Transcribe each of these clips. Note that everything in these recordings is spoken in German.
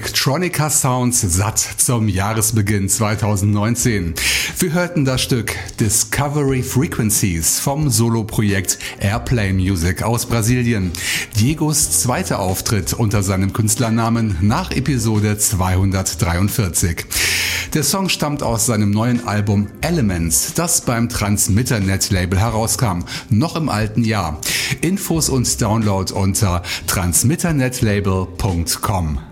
Electronica Sounds satt zum Jahresbeginn 2019. Wir hörten das Stück Discovery Frequencies vom Soloprojekt Airplane Music aus Brasilien. Diegos zweiter Auftritt unter seinem Künstlernamen nach Episode 243. Der Song stammt aus seinem neuen Album Elements, das beim Transmitternet-Label herauskam, noch im alten Jahr. Infos und Download unter transmitternetlabel.com.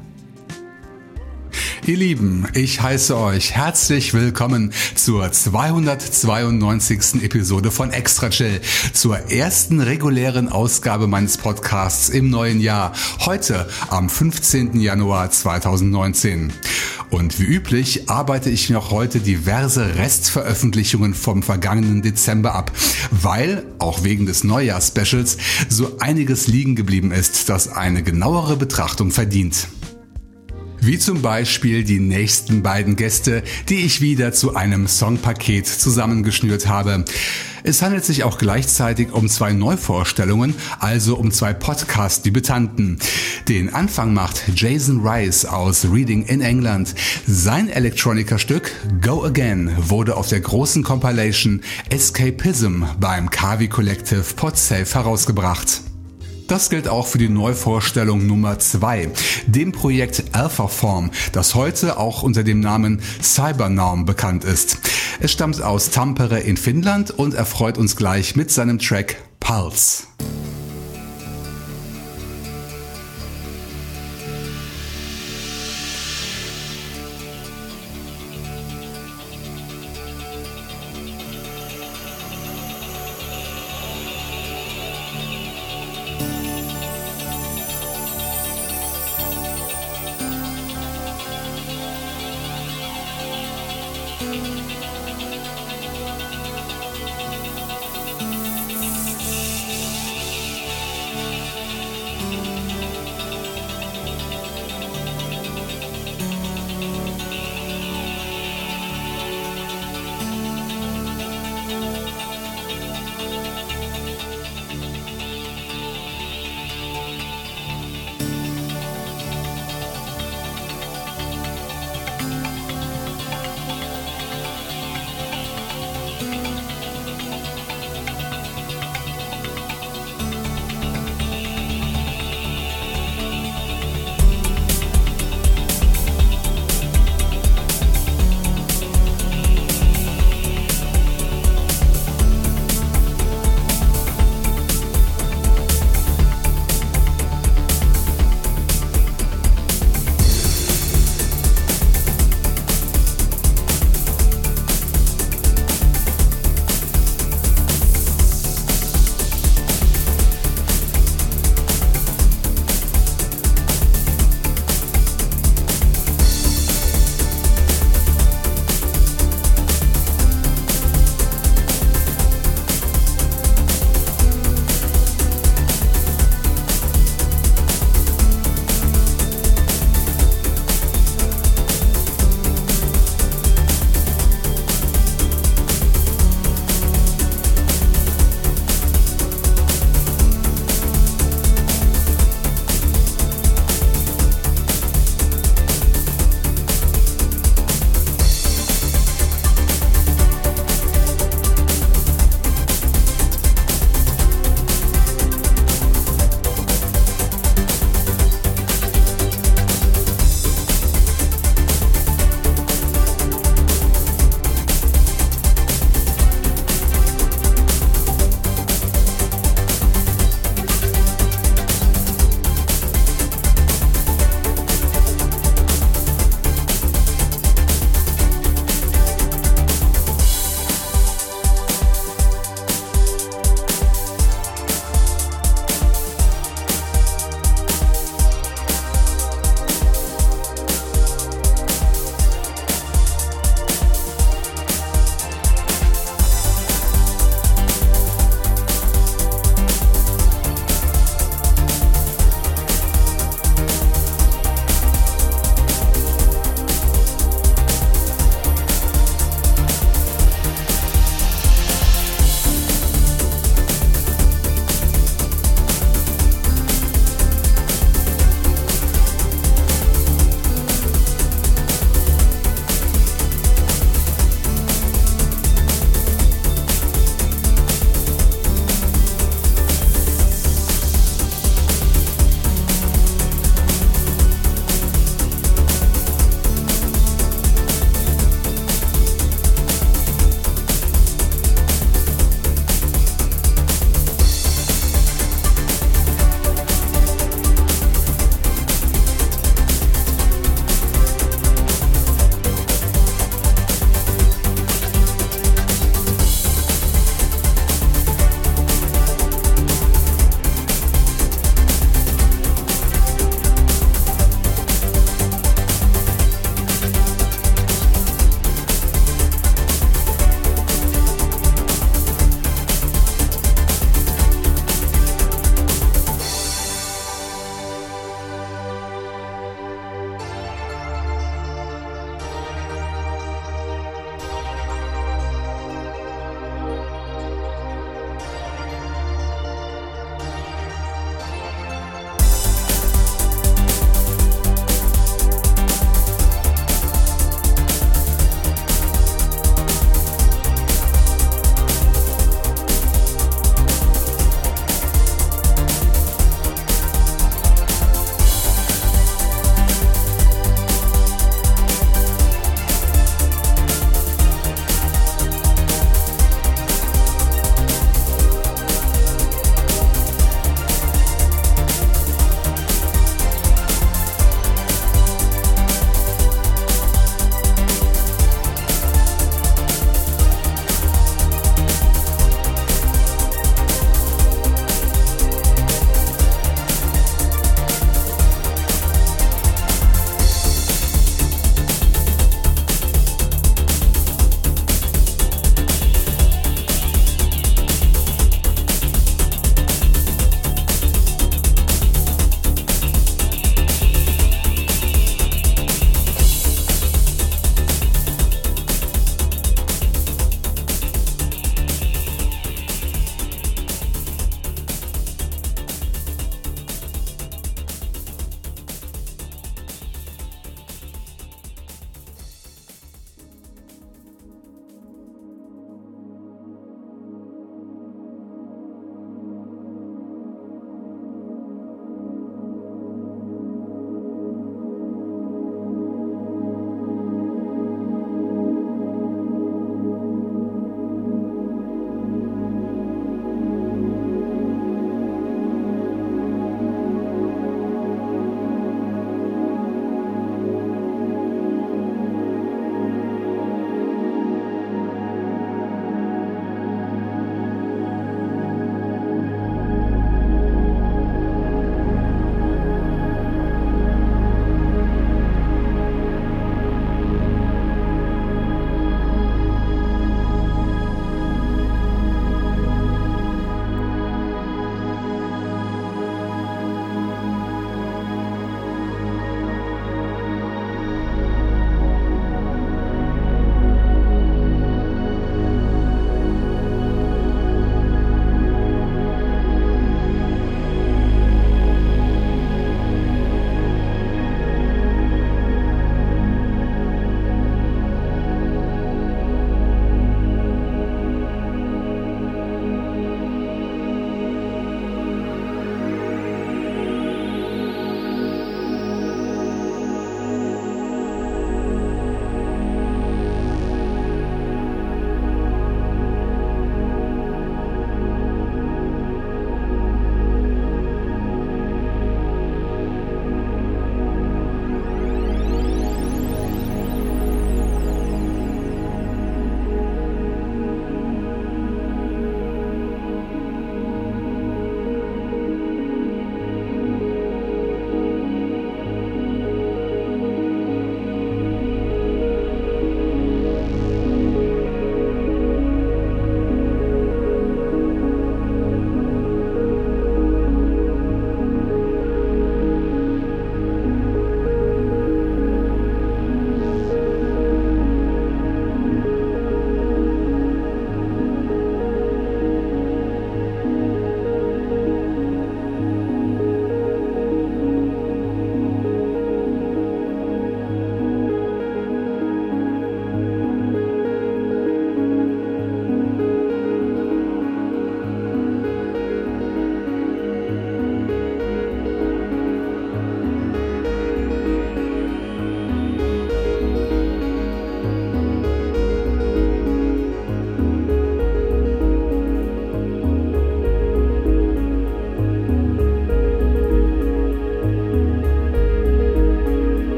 Ihr Lieben, ich heiße euch herzlich willkommen zur 292. Episode von Extra Chill, zur ersten regulären Ausgabe meines Podcasts im neuen Jahr, heute am 15. Januar 2019. Und wie üblich arbeite ich auch heute diverse Restveröffentlichungen vom vergangenen Dezember ab, weil, auch wegen des Neujahrs-Specials, so einiges liegen geblieben ist, das eine genauere Betrachtung verdient. Wie zum Beispiel die nächsten beiden Gäste, die ich wieder zu einem Songpaket zusammengeschnürt habe. Es handelt sich auch gleichzeitig um zwei Neuvorstellungen, also um zwei Podcast-Debütanten. Den Anfang macht Jason Rice aus Reading in England. Sein Electronica-Stück Go Again wurde auf der großen Compilation Escapism beim Kavi Collective Podsafe herausgebracht. Das gilt auch für die Neuvorstellung Nummer 2, dem Projekt Alphaform, das heute auch unter dem Namen Cybernorm bekannt ist. Es stammt aus Tampere in Finnland und erfreut uns gleich mit seinem Track Pulse.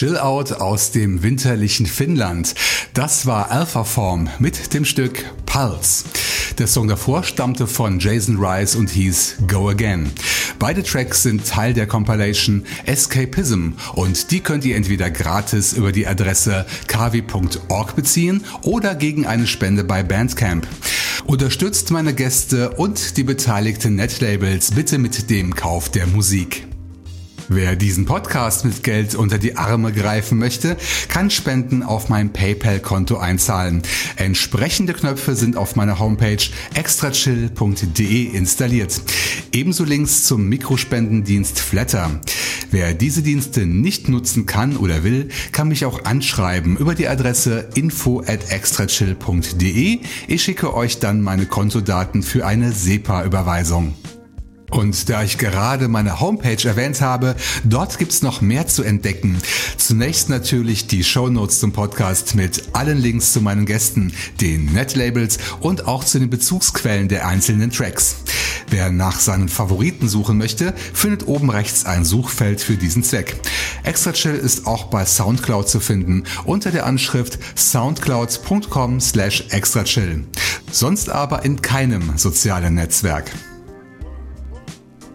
Chill Out aus dem winterlichen Finnland. Das war Alpha Form mit dem Stück Pulse. Der Song davor stammte von Jason Rice und hieß Go Again. Beide Tracks sind Teil der Compilation Escapism und die könnt ihr entweder gratis über die Adresse kavi.org beziehen oder gegen eine Spende bei Bandcamp. Unterstützt meine Gäste und die beteiligten Netlabels bitte mit dem Kauf der Musik. Wer diesen Podcast mit Geld unter die Arme greifen möchte, kann Spenden auf mein PayPal-Konto einzahlen. Entsprechende Knöpfe sind auf meiner Homepage extrachill.de installiert. Ebenso Links zum Mikrospendendienst Flatter. Wer diese Dienste nicht nutzen kann oder will, kann mich auch anschreiben über die Adresse info at extrachill.de. Ich schicke euch dann meine Kontodaten für eine SEPA-Überweisung. Und da ich gerade meine Homepage erwähnt habe, dort gibt's noch mehr zu entdecken. Zunächst natürlich die Show Notes zum Podcast mit allen Links zu meinen Gästen, den Netlabels und auch zu den Bezugsquellen der einzelnen Tracks. Wer nach seinen Favoriten suchen möchte, findet oben rechts ein Suchfeld für diesen Zweck. Extra Chill ist auch bei Soundcloud zu finden unter der Anschrift soundcloud.com slash extrachill. Sonst aber in keinem sozialen Netzwerk.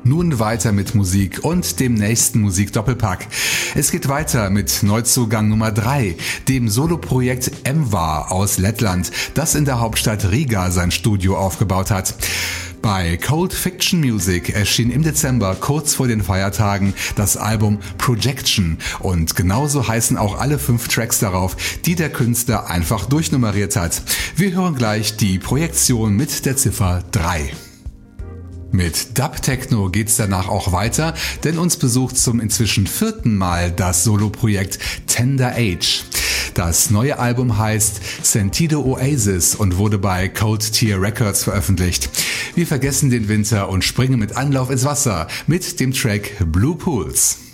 Nun weiter mit Musik und dem nächsten Musikdoppelpack. Es geht weiter mit Neuzugang Nummer 3, dem Soloprojekt Emva aus Lettland, das in der Hauptstadt Riga sein Studio aufgebaut hat. Bei Cold Fiction Music erschien im Dezember kurz vor den Feiertagen das Album Projection und genauso heißen auch alle fünf Tracks darauf, die der Künstler einfach durchnummeriert hat. Wir hören gleich die Projektion mit der Ziffer 3. Mit Dub Techno geht's danach auch weiter, denn uns besucht zum inzwischen vierten Mal das Soloprojekt Tender Age. Das neue Album heißt Sentido Oasis und wurde bei Cold Tier Records veröffentlicht. Wir vergessen den Winter und springen mit Anlauf ins Wasser mit dem Track Blue Pools.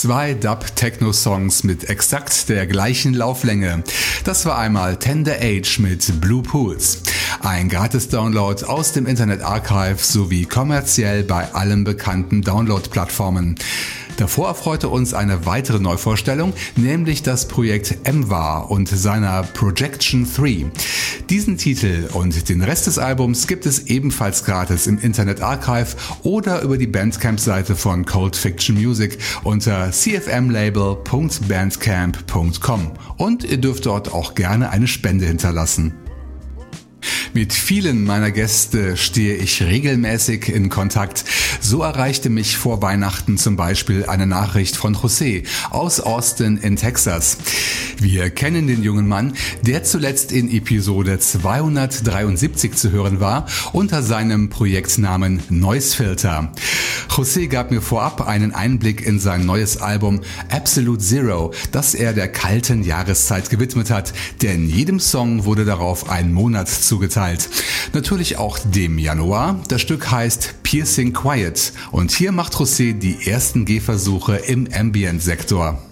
Zwei Dub-Techno-Songs mit exakt der gleichen Lauflänge. Das war einmal Tender Age mit Blue Pools. Ein Gratis-Download aus dem Internet Archive sowie kommerziell bei allen bekannten Download-Plattformen. Davor erfreute uns eine weitere Neuvorstellung, nämlich das Projekt MWA und seiner Projection 3. Diesen Titel und den Rest des Albums gibt es ebenfalls gratis im Internet Archive oder über die Bandcamp-Seite von Cold Fiction Music unter cfmlabel.bandcamp.com und ihr dürft dort auch gerne eine Spende hinterlassen. Mit vielen meiner Gäste stehe ich regelmäßig in Kontakt. So erreichte mich vor Weihnachten zum Beispiel eine Nachricht von José aus Austin in Texas. Wir kennen den jungen Mann, der zuletzt in Episode 273 zu hören war, unter seinem Projektnamen Noise Filter. José gab mir vorab einen Einblick in sein neues Album Absolute Zero, das er der kalten Jahreszeit gewidmet hat, denn jedem Song wurde darauf ein Monat zugeteilt. Natürlich auch dem Januar. Das Stück heißt Piercing Quiet und hier macht José die ersten Gehversuche im Ambient-Sektor.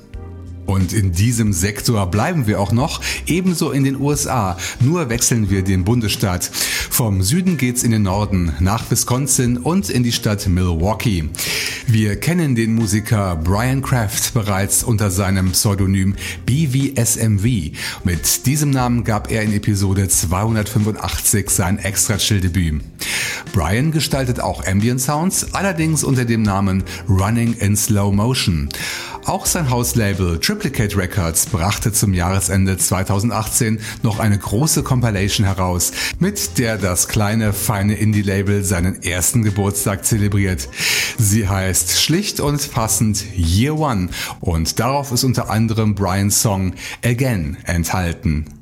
Und in diesem Sektor bleiben wir auch noch, ebenso in den USA. Nur wechseln wir den Bundesstaat. Vom Süden geht's in den Norden, nach Wisconsin und in die Stadt Milwaukee. Wir kennen den Musiker Brian Kraft bereits unter seinem Pseudonym BVSMV. Mit diesem Namen gab er in Episode 285 sein Extra-Chill-Debüt. Brian gestaltet auch Ambient Sounds, allerdings unter dem Namen Running in Slow Motion. Auch sein Hauslabel Triplicate Records brachte zum Jahresende 2018 noch eine große Compilation heraus, mit der das kleine, feine Indie-Label seinen ersten Geburtstag zelebriert. Sie heißt schlicht und passend Year One und darauf ist unter anderem Brians Song Again enthalten.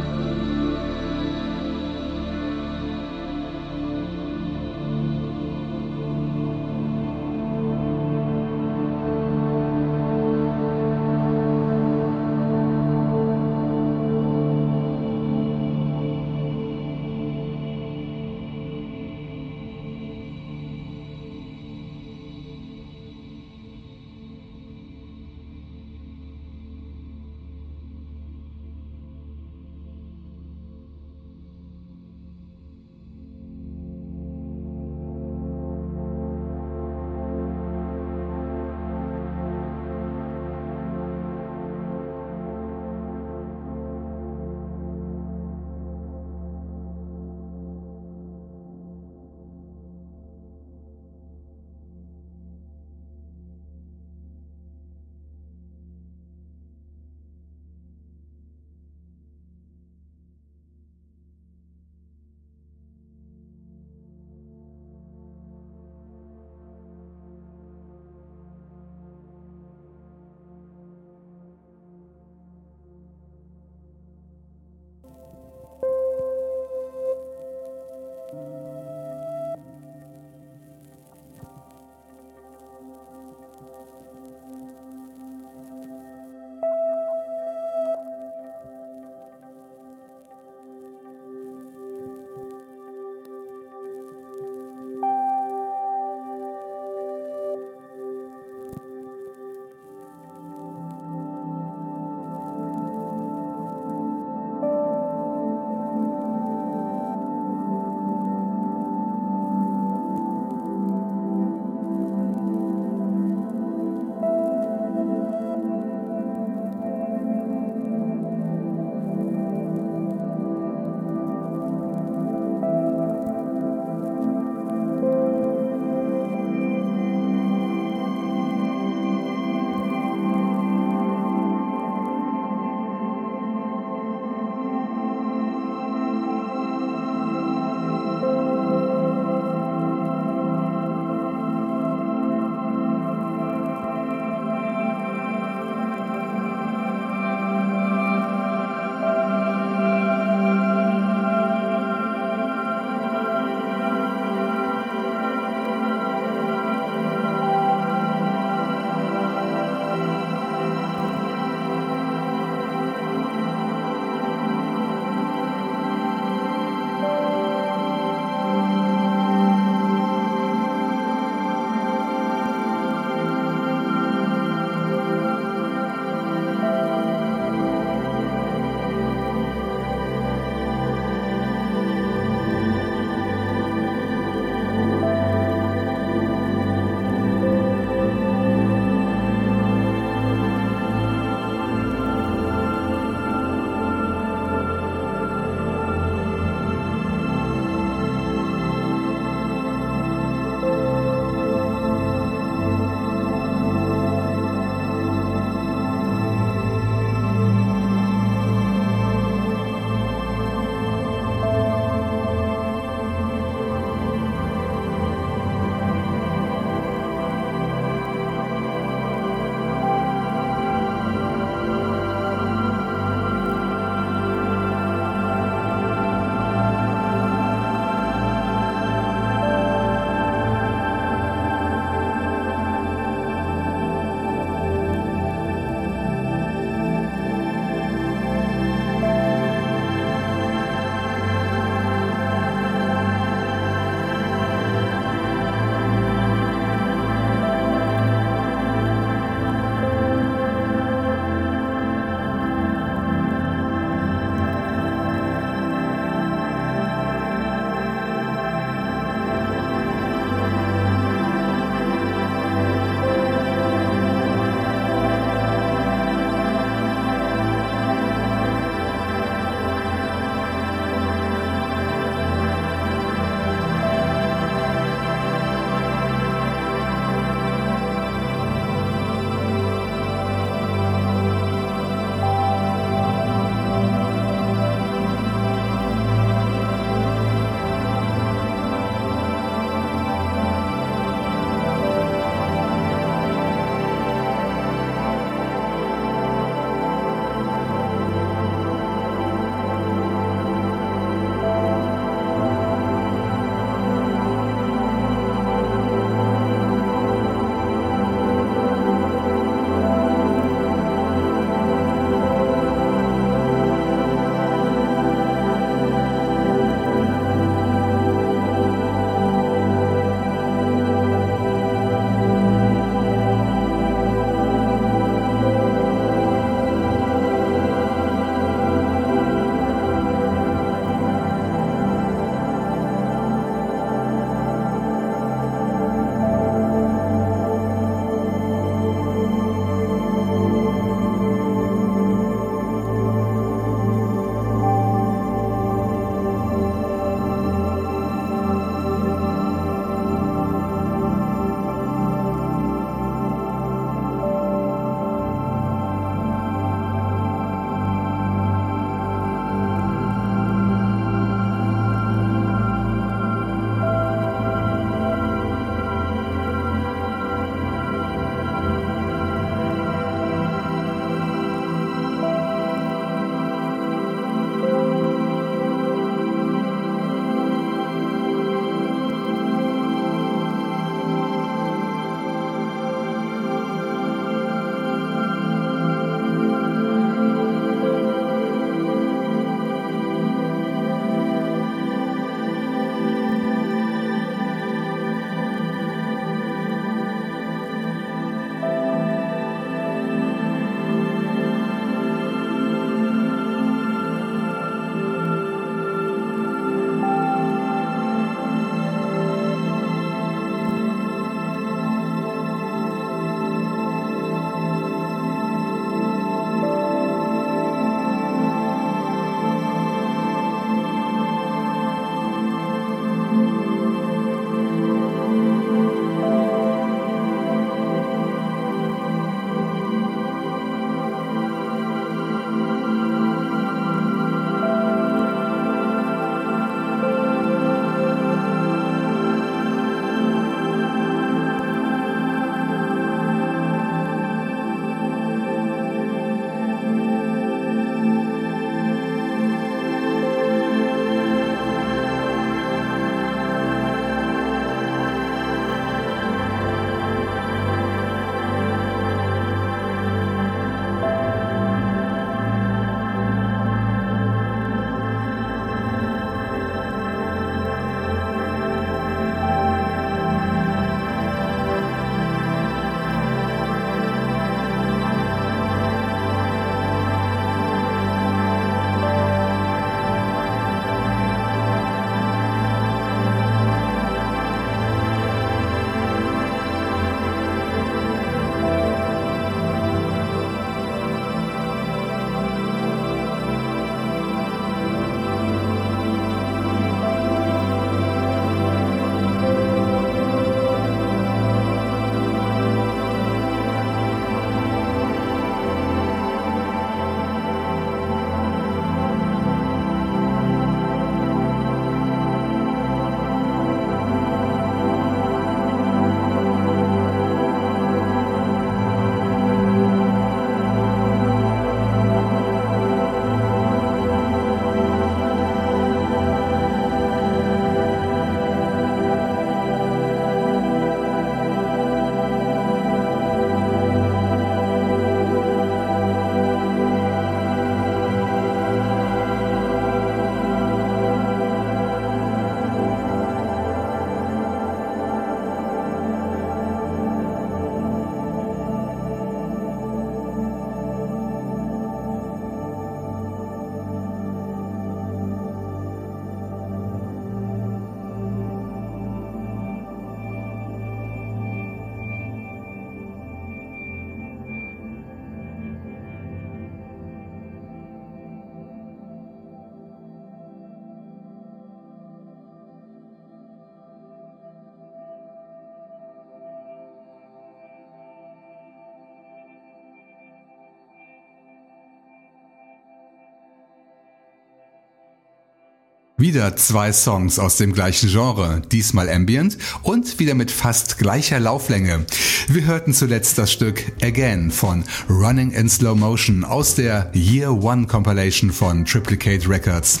Wieder zwei Songs aus dem gleichen Genre, diesmal Ambient und wieder mit fast gleicher Lauflänge. Wir hörten zuletzt das Stück Again von Running in Slow Motion aus der Year One Compilation von Triplicate Records.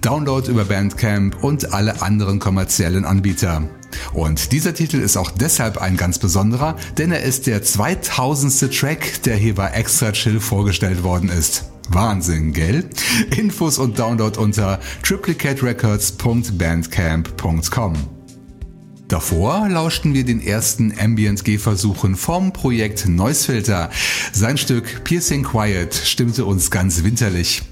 Download über Bandcamp und alle anderen kommerziellen Anbieter. Und dieser Titel ist auch deshalb ein ganz besonderer, denn er ist der 2000. Track, der hier bei Extra Chill vorgestellt worden ist. Wahnsinn, gell? Infos und Download unter triplicaterecords.bandcamp.com. Davor lauschten wir den ersten Ambient-G-Versuchen vom Projekt Noisefilter. Sein Stück Piercing Quiet stimmte uns ganz winterlich.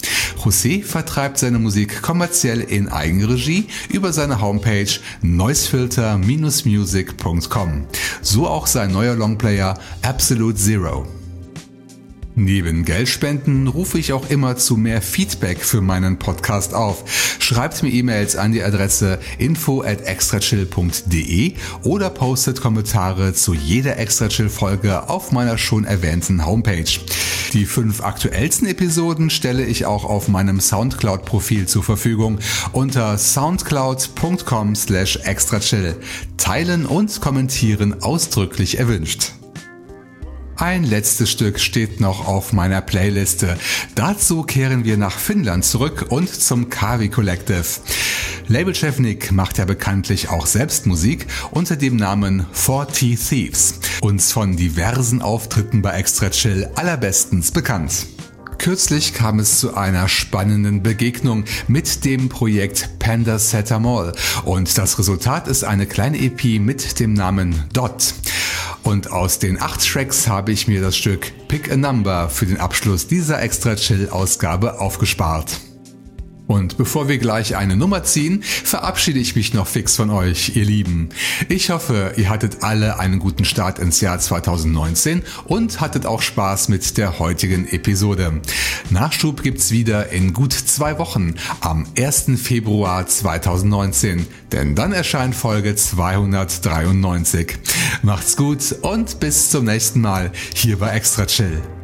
José vertreibt seine Musik kommerziell in Eigenregie über seine Homepage noisefilter-music.com. So auch sein neuer Longplayer Absolute Zero. Neben Geldspenden rufe ich auch immer zu mehr Feedback für meinen Podcast auf. Schreibt mir E-Mails an die Adresse info at extrachill.de oder postet Kommentare zu jeder Extrachill Folge auf meiner schon erwähnten Homepage. Die fünf aktuellsten Episoden stelle ich auch auf meinem Soundcloud Profil zur Verfügung unter soundcloud.com slash extrachill. Teilen und kommentieren ausdrücklich erwünscht. Ein letztes Stück steht noch auf meiner Playliste. Dazu kehren wir nach Finnland zurück und zum Kavi Collective. Labelchef Nick macht ja bekanntlich auch selbst Musik unter dem Namen 40 Thieves. Uns von diversen Auftritten bei Extra Chill allerbestens bekannt. Kürzlich kam es zu einer spannenden Begegnung mit dem Projekt Panda Setamol und das Resultat ist eine kleine EP mit dem Namen Dot. Und aus den acht Tracks habe ich mir das Stück Pick a Number für den Abschluss dieser Extra Chill Ausgabe aufgespart. Und bevor wir gleich eine Nummer ziehen, verabschiede ich mich noch fix von euch, ihr Lieben. Ich hoffe, ihr hattet alle einen guten Start ins Jahr 2019 und hattet auch Spaß mit der heutigen Episode. Nachschub gibt's wieder in gut zwei Wochen am 1. Februar 2019, denn dann erscheint Folge 293. Macht's gut und bis zum nächsten Mal hier bei Extra Chill.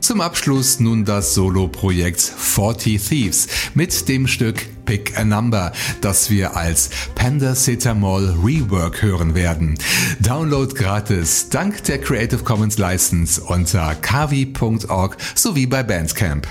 Zum Abschluss nun das Solo-Projekt 40 Thieves mit dem Stück Pick a Number, das wir als Panda Cetamol Rework hören werden. Download gratis dank der Creative Commons License unter kavi.org sowie bei Bandcamp.